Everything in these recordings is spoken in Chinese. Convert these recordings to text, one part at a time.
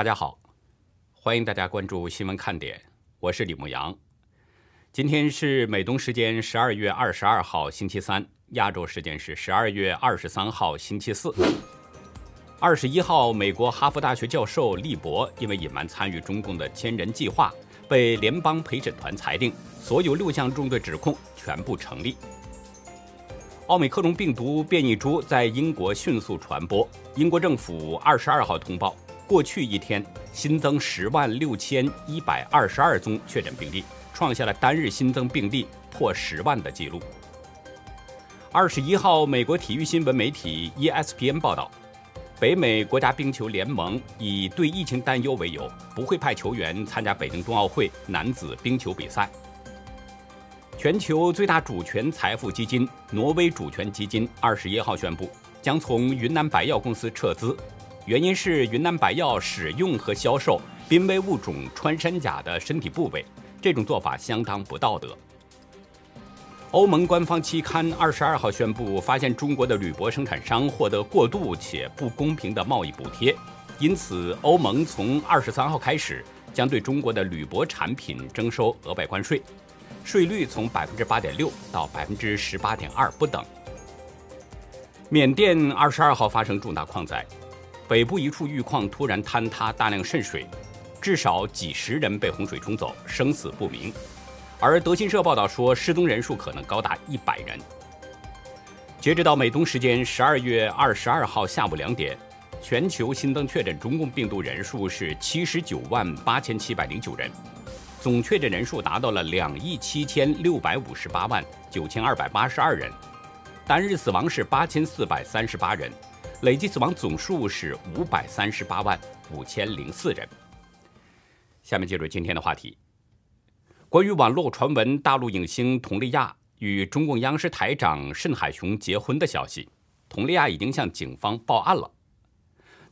大家好，欢迎大家关注新闻看点，我是李牧阳。今天是美东时间十二月二十二号星期三，亚洲时间是十二月二十三号星期四。二十一号，美国哈佛大学教授利伯因为隐瞒参与中共的千人计划，被联邦陪审团裁定所有六项重罪指控全部成立。奥美克戎病毒变异株在英国迅速传播，英国政府二十二号通报，过去一天新增十万六千一百二十二宗确诊病例。创下了单日新增病例破十万的记录。二十一号，美国体育新闻媒体 ESPN 报道，北美国家冰球联盟以对疫情担忧为由，不会派球员参加北京冬奥会男子冰球比赛。全球最大主权财富基金挪威主权基金二十一号宣布，将从云南白药公司撤资，原因是云南白药使用和销售濒危物种穿山甲的身体部位。这种做法相当不道德。欧盟官方期刊二十二号宣布，发现中国的铝箔生产商获得过度且不公平的贸易补贴，因此欧盟从二十三号开始将对中国的铝箔产品征收额外关税，税率从百分之八点六到百分之十八点二不等。缅甸二十二号发生重大矿灾，北部一处玉矿突然坍塌，大量渗水。至少几十人被洪水冲走，生死不明。而德新社报道说，失踪人数可能高达一百人。截止到美东时间十二月二十二号下午两点，全球新增确诊中共病毒人数是七十九万八千七百零九人，总确诊人数达到了两亿七千六百五十八万九千二百八十二人，单日死亡是八千四百三十八人，累计死亡总数是五百三十八万五千零四人。下面进入今天的话题，关于网络传闻大陆影星佟丽娅与中共央视台长慎海雄结婚的消息，佟丽娅已经向警方报案了。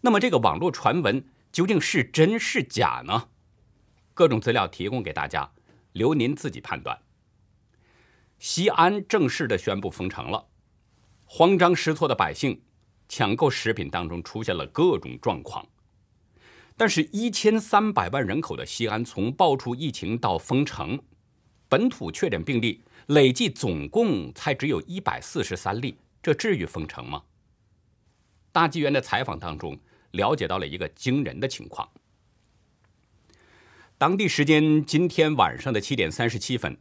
那么这个网络传闻究竟是真是假呢？各种资料提供给大家，留您自己判断。西安正式的宣布封城了，慌张失措的百姓抢购食品当中出现了各种状况。但是，一千三百万人口的西安，从爆出疫情到封城，本土确诊病例累计总共才只有一百四十三例，这至于封城吗？大纪元的采访当中了解到了一个惊人的情况。当地时间今天晚上的七点三十七分，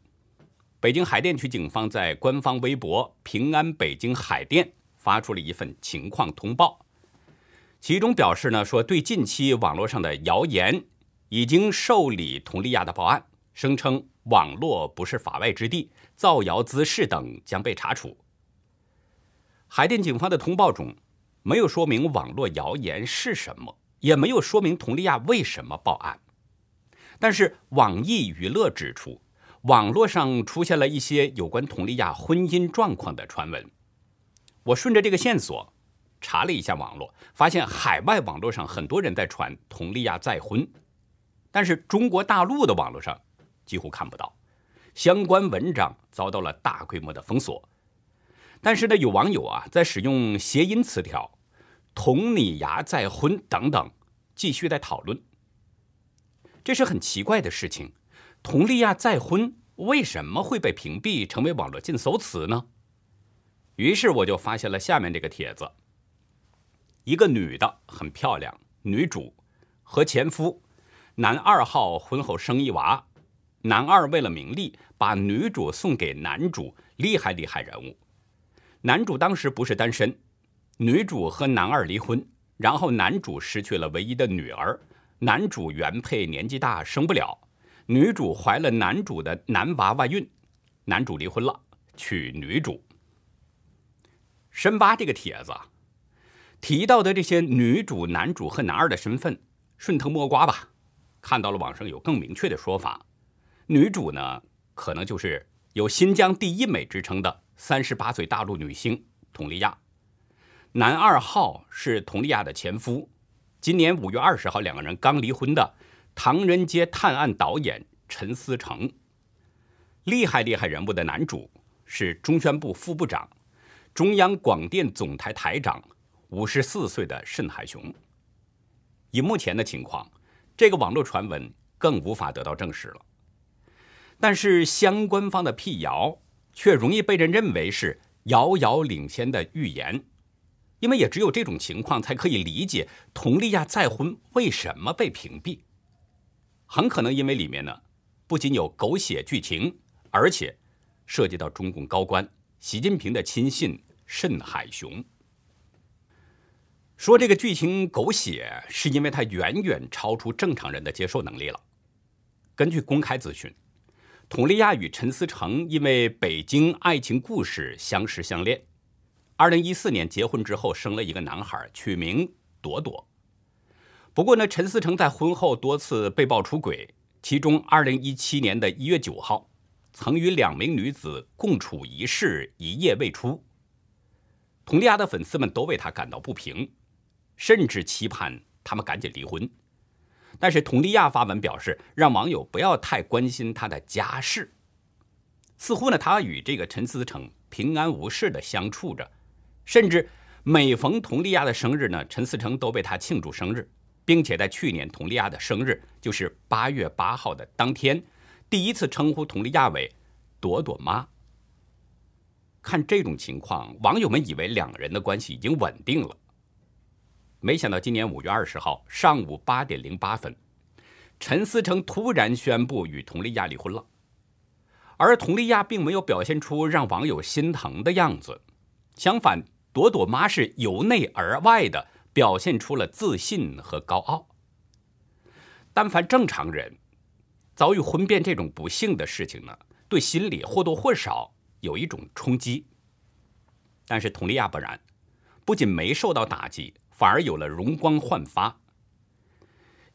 北京海淀区警方在官方微博“平安北京海淀”发出了一份情况通报。其中表示呢，说对近期网络上的谣言已经受理佟丽娅的报案，声称网络不是法外之地，造谣滋事等将被查处。海淀警方的通报中没有说明网络谣言是什么，也没有说明佟丽娅为什么报案。但是网易娱乐指出，网络上出现了一些有关佟丽娅婚姻状况的传闻。我顺着这个线索。查了一下网络，发现海外网络上很多人在传佟丽娅再婚，但是中国大陆的网络上几乎看不到，相关文章遭到了大规模的封锁。但是呢，有网友啊在使用谐音词条“佟你牙再婚”等等，继续在讨论。这是很奇怪的事情，佟丽娅再婚为什么会被屏蔽，成为网络禁搜词呢？于是我就发现了下面这个帖子。一个女的很漂亮，女主和前夫男二号婚后生一娃，男二为了名利把女主送给男主，厉害厉害人物。男主当时不是单身，女主和男二离婚，然后男主失去了唯一的女儿，男主原配年纪大生不了，女主怀了男主的男娃娃孕，男主离婚了，娶女主。深扒这个帖子。提到的这些女主、男主和男二的身份，顺藤摸瓜吧，看到了网上有更明确的说法。女主呢，可能就是有新疆第一美之称的三十八岁大陆女星佟丽娅。男二号是佟丽娅的前夫，今年五月二十号两个人刚离婚的《唐人街探案》导演陈思诚。厉害厉害人物的男主是中宣部副部长、中央广电总台台长。五十四岁的慎海雄，以目前的情况，这个网络传闻更无法得到证实了。但是相关方的辟谣却容易被人认为是遥遥领先的预言，因为也只有这种情况才可以理解佟丽娅再婚为什么被屏蔽。很可能因为里面呢，不仅有狗血剧情，而且涉及到中共高官习近平的亲信甚海雄。说这个剧情狗血，是因为它远远超出正常人的接受能力了。根据公开资讯，佟丽娅与陈思诚因为《北京爱情故事》相识相恋，二零一四年结婚之后生了一个男孩，取名朵朵。不过呢，陈思诚在婚后多次被曝出轨，其中二零一七年的一月九号，曾与两名女子共处一室，一夜未出。佟丽娅的粉丝们都为她感到不平。甚至期盼他们赶紧离婚，但是佟丽娅发文表示，让网友不要太关心她的家事。似乎呢，她与这个陈思诚平安无事的相处着，甚至每逢佟丽娅的生日呢，陈思诚都为她庆祝生日，并且在去年佟丽娅的生日，就是八月八号的当天，第一次称呼佟丽娅为“朵朵妈”。看这种情况，网友们以为两人的关系已经稳定了。没想到今年五月二十号上午八点零八分，陈思诚突然宣布与佟丽娅离婚了，而佟丽娅并没有表现出让网友心疼的样子，相反，朵朵妈是由内而外的表现出了自信和高傲。但凡正常人遭遇婚变这种不幸的事情呢，对心里或多或少有一种冲击。但是佟丽娅不然，不仅没受到打击。反而有了容光焕发。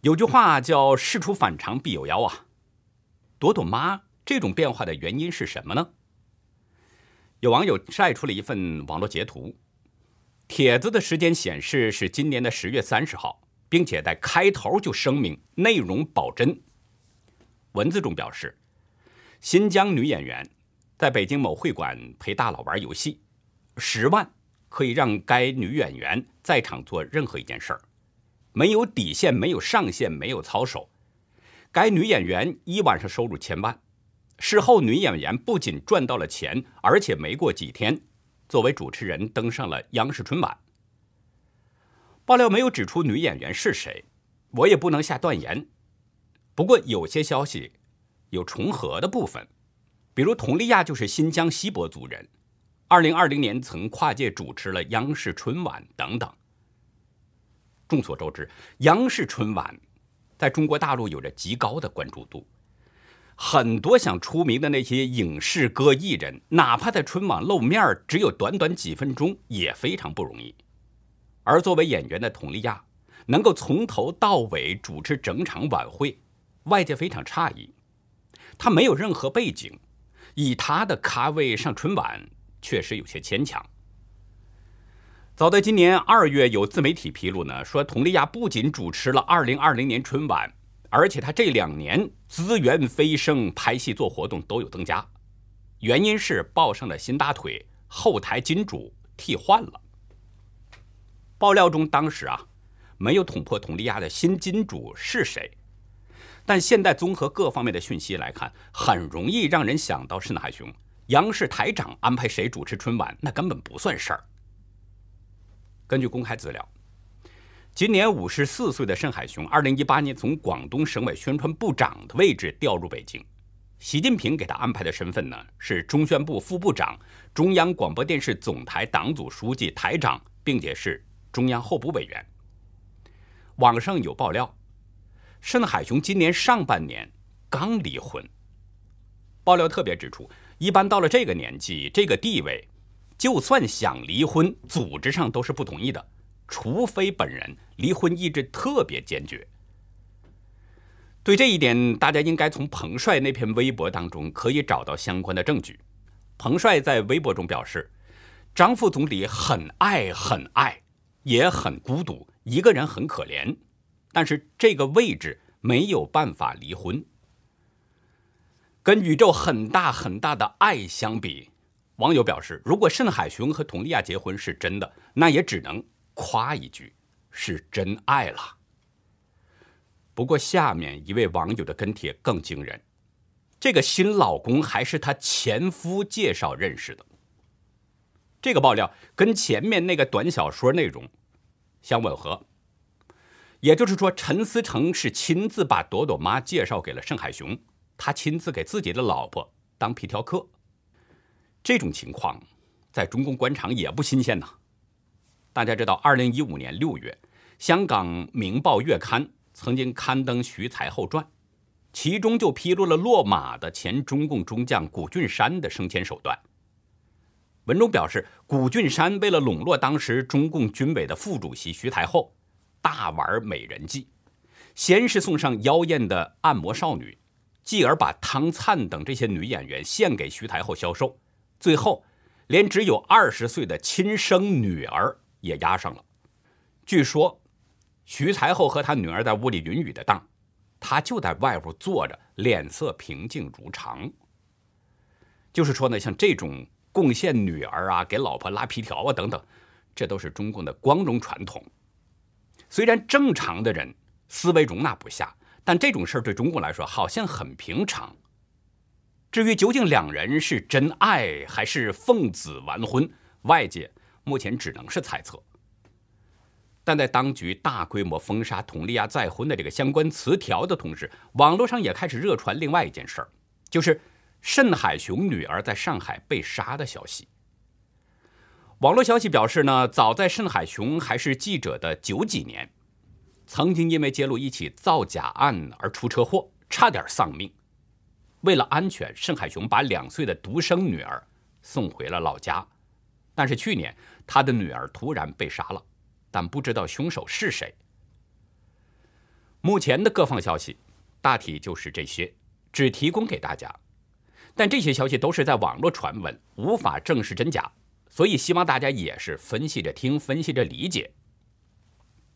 有句话叫“事出反常必有妖”啊，朵朵妈这种变化的原因是什么呢？有网友晒出了一份网络截图，帖子的时间显示是今年的十月三十号，并且在开头就声明内容保真。文字中表示，新疆女演员在北京某会馆陪大佬玩游戏，十万。可以让该女演员在场做任何一件事儿，没有底线，没有上限，没有操守。该女演员一晚上收入千万，事后女演员不仅赚到了钱，而且没过几天，作为主持人登上了央视春晚。爆料没有指出女演员是谁，我也不能下断言。不过有些消息有重合的部分，比如佟丽娅就是新疆锡伯族人。二零二零年曾跨界主持了央视春晚等等。众所周知，央视春晚在中国大陆有着极高的关注度，很多想出名的那些影视歌艺人，哪怕在春晚露面只有短短几分钟，也非常不容易。而作为演员的佟丽娅，能够从头到尾主持整场晚会，外界非常诧异。她没有任何背景，以他的咖位上春晚。确实有些牵强。早在今年二月，有自媒体披露呢，说佟丽娅不仅主持了二零二零年春晚，而且她这两年资源飞升，拍戏做活动都有增加。原因是抱上了新大腿，后台金主替换了。爆料中当时啊，没有捅破佟丽娅的新金主是谁，但现在综合各方面的讯息来看，很容易让人想到是海雄。央视台长安排谁主持春晚，那根本不算事儿。根据公开资料，今年五十四岁的盛海雄，二零一八年从广东省委宣传部长的位置调入北京，习近平给他安排的身份呢是中宣部副部长、中央广播电视总台党组书记、台长，并且是中央候补委员。网上有爆料，盛海雄今年上半年刚离婚。爆料特别指出。一般到了这个年纪、这个地位，就算想离婚，组织上都是不同意的，除非本人离婚意志特别坚决。对这一点，大家应该从彭帅那篇微博当中可以找到相关的证据。彭帅在微博中表示，张副总理很爱很爱，也很孤独，一个人很可怜，但是这个位置没有办法离婚。跟宇宙很大很大的爱相比，网友表示，如果盛海雄和佟丽娅结婚是真的，那也只能夸一句是真爱了。不过下面一位网友的跟帖更惊人，这个新老公还是她前夫介绍认识的。这个爆料跟前面那个短小说内容相吻合，也就是说，陈思成是亲自把朵朵妈介绍给了盛海雄，他亲自给自己的老婆当皮条客。这种情况在中共官场也不新鲜呐。大家知道，二零一五年六月，香港《明报月刊》曾经刊登徐才厚传，其中就披露了落马的前中共中将谷俊山的升迁手段。文中表示，谷俊山为了笼络当时中共军委的副主席徐才厚，大玩美人计，先是送上妖艳的按摩少女，继而把汤灿等这些女演员献给徐太后销售。最后，连只有二十岁的亲生女儿也押上了。据说，徐才厚和他女儿在屋里云雨的当，他就在外屋坐着，脸色平静如常。就是说呢，像这种贡献女儿啊，给老婆拉皮条啊等等，这都是中共的光荣传统。虽然正常的人思维容纳不下，但这种事儿对中国来说好像很平常。至于究竟两人是真爱还是奉子完婚，外界目前只能是猜测。但在当局大规模封杀佟丽娅再婚的这个相关词条的同时，网络上也开始热传另外一件事儿，就是盛海雄女儿在上海被杀的消息。网络消息表示呢，早在盛海雄还是记者的九几年，曾经因为揭露一起造假案而出车祸，差点丧命。为了安全，盛海雄把两岁的独生女儿送回了老家。但是去年，他的女儿突然被杀了，但不知道凶手是谁。目前的各方消息大体就是这些，只提供给大家。但这些消息都是在网络传闻，无法证实真假，所以希望大家也是分析着听，分析着理解。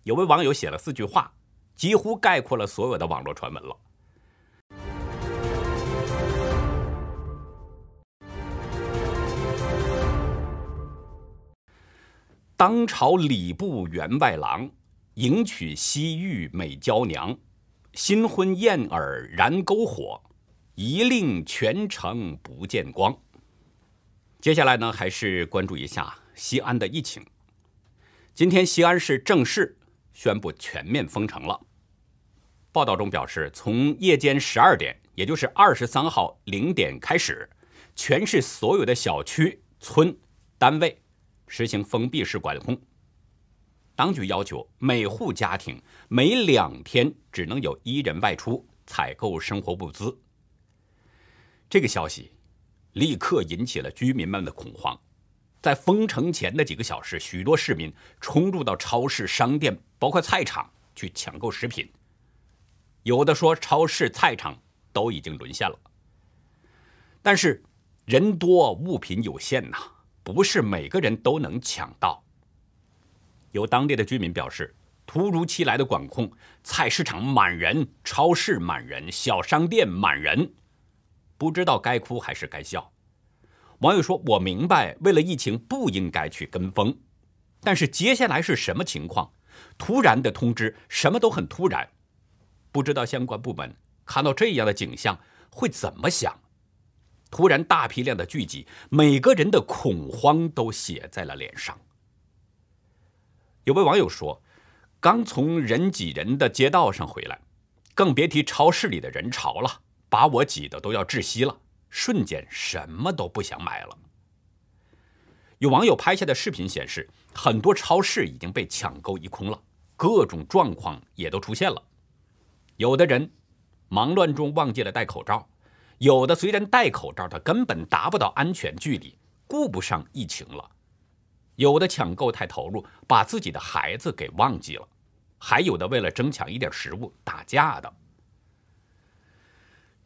有位网友写了四句话，几乎概括了所有的网络传闻了。当朝礼部员外郎迎娶西域美娇娘，新婚燕尔燃篝火，一令全城不见光。接下来呢，还是关注一下西安的疫情。今天西安市正式宣布全面封城了。报道中表示，从夜间十二点，也就是二十三号零点开始，全市所有的小区、村、单位。实行封闭式管控，当局要求每户家庭每两天只能有一人外出采购生活物资。这个消息立刻引起了居民们的恐慌，在封城前的几个小时，许多市民冲入到超市、商店，包括菜场去抢购食品。有的说，超市、菜场都已经沦陷了。但是人多物品有限呐。不是每个人都能抢到。有当地的居民表示，突如其来的管控，菜市场满人，超市满人，小商店满人，不知道该哭还是该笑。网友说：“我明白，为了疫情不应该去跟风，但是接下来是什么情况？突然的通知，什么都很突然，不知道相关部门看到这样的景象会怎么想。”突然大批量的聚集，每个人的恐慌都写在了脸上。有位网友说：“刚从人挤人的街道上回来，更别提超市里的人潮了，把我挤得都要窒息了，瞬间什么都不想买了。”有网友拍下的视频显示，很多超市已经被抢购一空了，各种状况也都出现了。有的人忙乱中忘记了戴口罩。有的虽然戴口罩，他根本达不到安全距离，顾不上疫情了；有的抢购太投入，把自己的孩子给忘记了；还有的为了争抢一点食物打架的。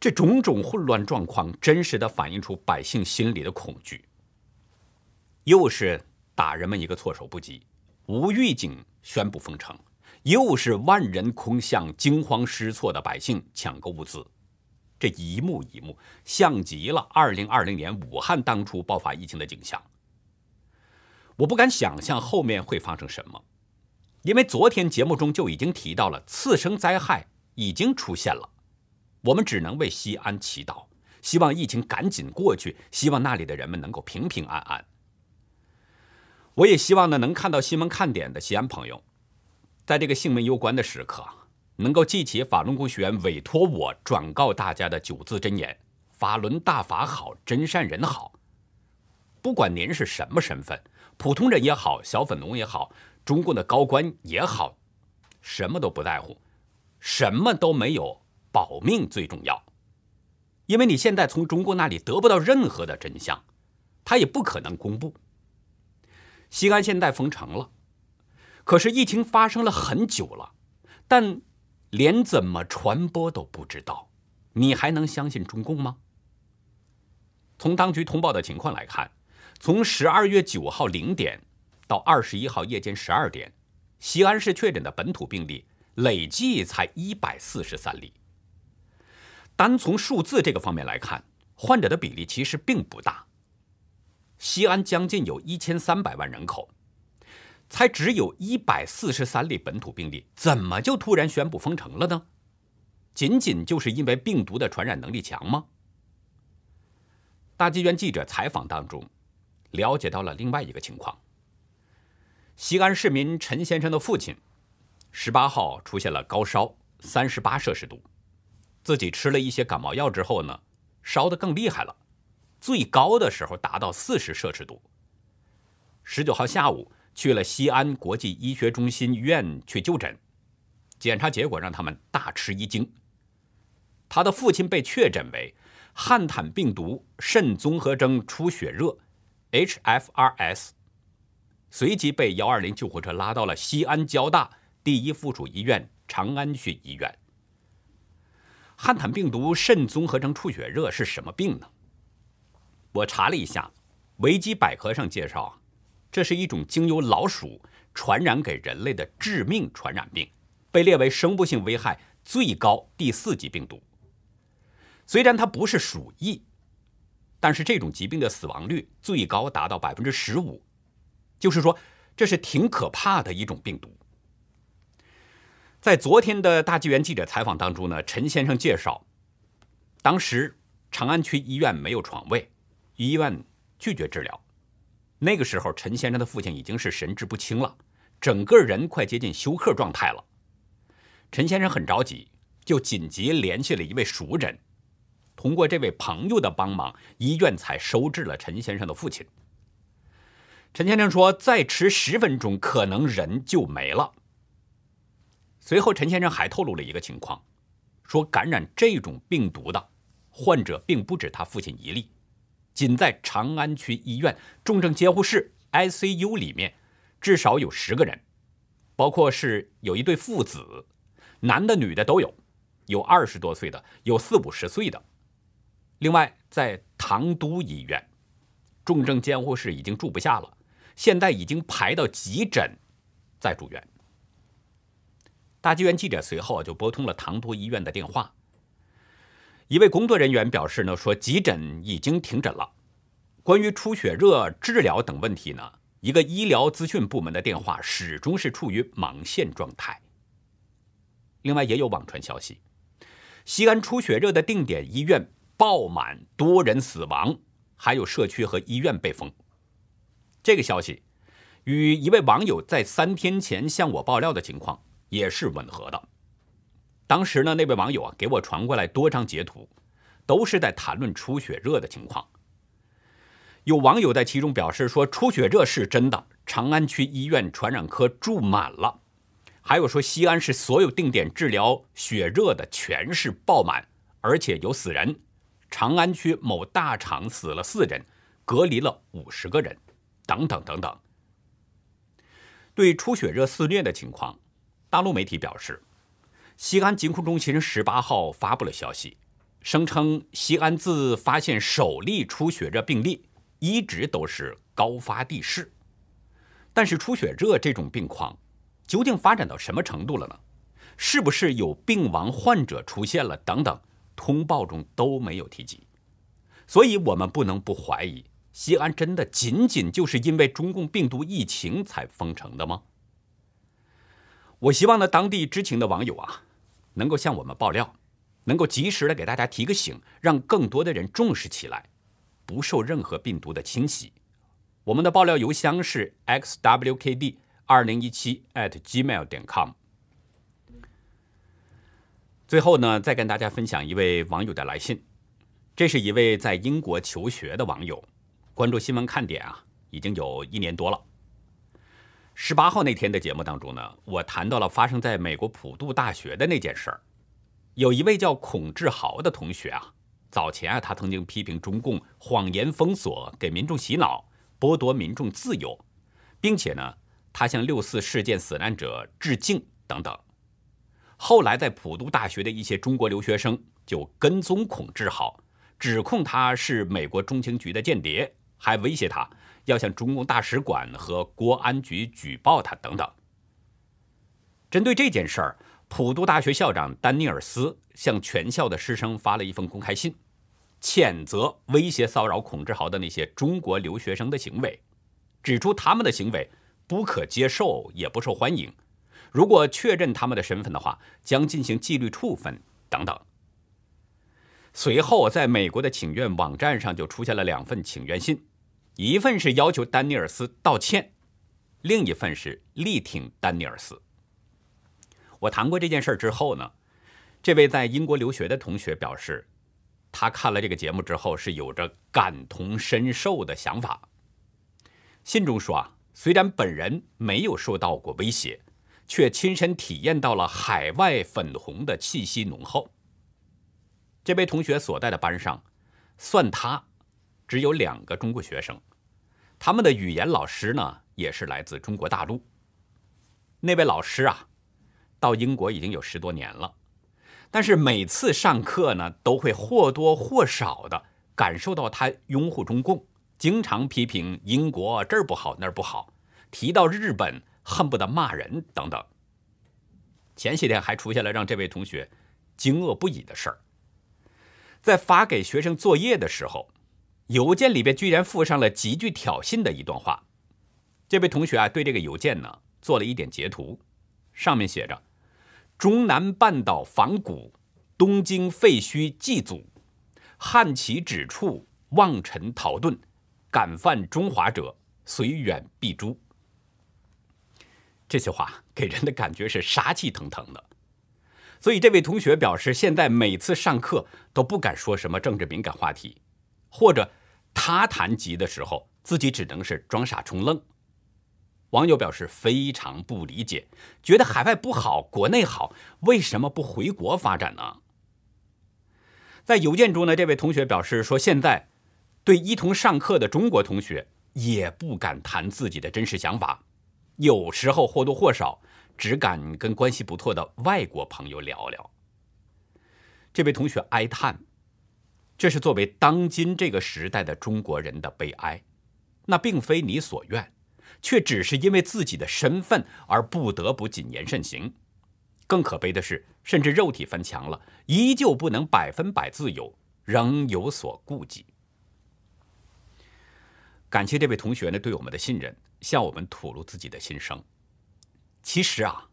这种种混乱状况，真实的反映出百姓心里的恐惧。又是打人们一个措手不及，无预警宣布封城，又是万人空巷，惊慌失措的百姓抢购物资。这一幕一幕，像极了二零二零年武汉当初爆发疫情的景象。我不敢想象后面会发生什么，因为昨天节目中就已经提到了次生灾害已经出现了，我们只能为西安祈祷，希望疫情赶紧过去，希望那里的人们能够平平安安。我也希望呢，能看到新闻看点的西安朋友，在这个性命攸关的时刻，能够记起法轮功学员委托我转告大家的九字真言：法轮大法好，真善人好。不管您是什么身份，普通人也好，小粉龙也好，中共的高官也好，什么都不在乎，什么都没有，保命最重要。因为你现在从中国那里得不到任何的真相，他也不可能公布。西安现在封城了，可是疫情发生了很久了，但连怎么传播都不知道，你还能相信中共吗？从当局通报的情况来看，从十二月九号零点到二十一号夜间十二点，西安市确诊的本土病例累计才一百四十三例。单从数字这个方面来看，患者的比例其实并不大。西安将近有一千三百万人口，才只有一百四十三例本土病例，怎么就突然宣布封城了呢？仅仅就是因为病毒的传染能力强吗？大纪元记者采访当中，了解到了另外一个情况：西安市民陈先生的父亲，十八号出现了高烧，三十八摄氏度，自己吃了一些感冒药之后呢，烧得更厉害了。最高的时候达到四十摄氏度。十九号下午去了西安国际医学中心医院去就诊，检查结果让他们大吃一惊。他的父亲被确诊为汉坦病毒肾综合征出血热 （HFRS），随即被幺二零救护车拉到了西安交大第一附属医院长安区医院。汉坦病毒肾综合征出血热是什么病呢？我查了一下，维基百科上介绍啊，这是一种经由老鼠传染给人类的致命传染病，被列为生物性危害最高第四级病毒。虽然它不是鼠疫，但是这种疾病的死亡率最高达到百分之十五，就是说这是挺可怕的一种病毒。在昨天的大纪元记者采访当中呢，陈先生介绍，当时长安区医院没有床位。医院拒绝治疗。那个时候，陈先生的父亲已经是神志不清了，整个人快接近休克状态了。陈先生很着急，就紧急联系了一位熟人。通过这位朋友的帮忙，医院才收治了陈先生的父亲。陈先生说：“再迟十分钟，可能人就没了。”随后，陈先生还透露了一个情况，说感染这种病毒的患者并不止他父亲一例。仅在长安区医院重症监护室 ICU 里面，至少有十个人，包括是有一对父子，男的女的都有，有二十多岁的，有四五十岁的。另外，在唐都医院，重症监护室已经住不下了，现在已经排到急诊，在住院。大纪元记者随后就拨通了唐都医院的电话。一位工作人员表示呢，说急诊已经停诊了。关于出血热治疗等问题呢，一个医疗资讯部门的电话始终是处于忙线状态。另外，也有网传消息，西安出血热的定点医院爆满，多人死亡，还有社区和医院被封。这个消息与一位网友在三天前向我爆料的情况也是吻合的。当时呢，那位网友啊给我传过来多张截图，都是在谈论出血热的情况。有网友在其中表示说，出血热是真的，长安区医院传染科住满了。还有说，西安市所有定点治疗血热的全是爆满，而且有死人。长安区某大厂死了四人，隔离了五十个人，等等等等。对出血热肆虐的情况，大陆媒体表示。西安疾控中心十八号发布了消息，声称西安自发现首例出血热病例，一直都是高发地市。但是出血热这种病况，究竟发展到什么程度了呢？是不是有病亡患者出现了？等等，通报中都没有提及。所以，我们不能不怀疑，西安真的仅仅就是因为中共病毒疫情才封城的吗？我希望呢，当地知情的网友啊。能够向我们爆料，能够及时的给大家提个醒，让更多的人重视起来，不受任何病毒的侵袭。我们的爆料邮箱是 xwkd 二零一七 at gmail 点 com。最后呢，再跟大家分享一位网友的来信，这是一位在英国求学的网友，关注新闻看点啊，已经有一年多了。十八号那天的节目当中呢，我谈到了发生在美国普渡大学的那件事儿。有一位叫孔志豪的同学啊，早前啊，他曾经批评中共谎言封锁，给民众洗脑，剥夺民众自由，并且呢，他向六四事件死难者致敬等等。后来在普渡大学的一些中国留学生就跟踪孔志豪，指控他是美国中情局的间谍，还威胁他。要向中共大使馆和国安局举报他等等。针对这件事儿，普渡大学校长丹尼尔斯向全校的师生发了一封公开信，谴责威胁骚扰孔志豪的那些中国留学生的行为，指出他们的行为不可接受，也不受欢迎。如果确认他们的身份的话，将进行纪律处分等等。随后，在美国的请愿网站上就出现了两份请愿信。一份是要求丹尼尔斯道歉，另一份是力挺丹尼尔斯。我谈过这件事之后呢，这位在英国留学的同学表示，他看了这个节目之后是有着感同身受的想法。信中说啊，虽然本人没有受到过威胁，却亲身体验到了海外粉红的气息浓厚。这位同学所在的班上，算他。只有两个中国学生，他们的语言老师呢也是来自中国大陆。那位老师啊，到英国已经有十多年了，但是每次上课呢，都会或多或少的感受到他拥护中共，经常批评英国这儿不好那儿不好，提到日本恨不得骂人等等。前些天还出现了让这位同学惊愕不已的事儿，在发给学生作业的时候。邮件里边居然附上了极具挑衅的一段话。这位同学啊，对这个邮件呢做了一点截图，上面写着：“中南半岛仿古，东京废墟祭祖，汉其指处，望尘逃遁，敢犯中华者，虽远必诛。”这些话给人的感觉是杀气腾腾的。所以这位同学表示，现在每次上课都不敢说什么政治敏感话题，或者。他谈及的时候，自己只能是装傻充愣。网友表示非常不理解，觉得海外不好，国内好，为什么不回国发展呢？在邮件中呢，这位同学表示说，现在对一同上课的中国同学也不敢谈自己的真实想法，有时候或多或少只敢跟关系不错的外国朋友聊聊。这位同学哀叹。这是作为当今这个时代的中国人的悲哀，那并非你所愿，却只是因为自己的身份而不得不谨言慎行。更可悲的是，甚至肉体翻墙了，依旧不能百分百自由，仍有所顾忌。感谢这位同学呢对我们的信任，向我们吐露自己的心声。其实啊，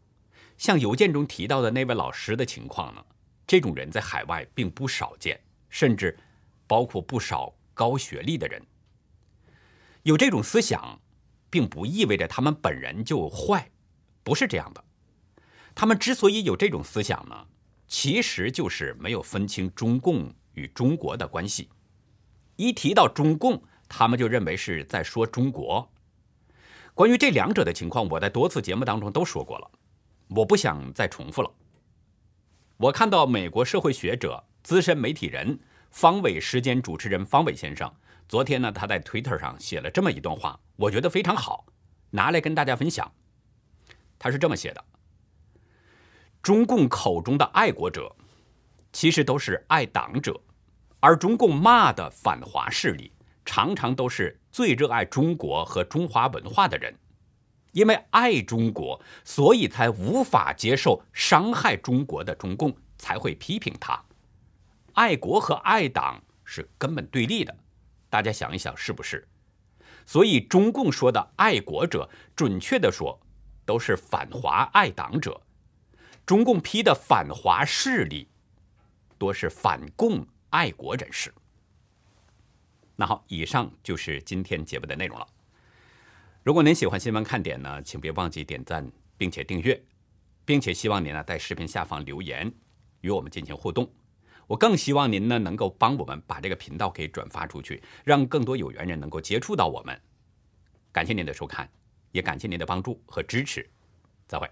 像邮件中提到的那位老师的情况呢，这种人在海外并不少见。甚至包括不少高学历的人，有这种思想，并不意味着他们本人就坏，不是这样的。他们之所以有这种思想呢，其实就是没有分清中共与中国的关系。一提到中共，他们就认为是在说中国。关于这两者的情况，我在多次节目当中都说过了，我不想再重复了。我看到美国社会学者。资深媒体人方伟时间主持人方伟先生，昨天呢，他在 Twitter 上写了这么一段话，我觉得非常好，拿来跟大家分享。他是这么写的：中共口中的爱国者，其实都是爱党者，而中共骂的反华势力，常常都是最热爱中国和中华文化的人，因为爱中国，所以才无法接受伤害中国的中共，才会批评他。爱国和爱党是根本对立的，大家想一想是不是？所以中共说的爱国者，准确的说，都是反华爱党者；中共批的反华势力多是反共爱国人士。那好，以上就是今天节目的内容了。如果您喜欢新闻看点呢，请别忘记点赞并且订阅，并且希望您呢在视频下方留言与我们进行互动。我更希望您呢能够帮我们把这个频道给转发出去，让更多有缘人能够接触到我们。感谢您的收看，也感谢您的帮助和支持。再会。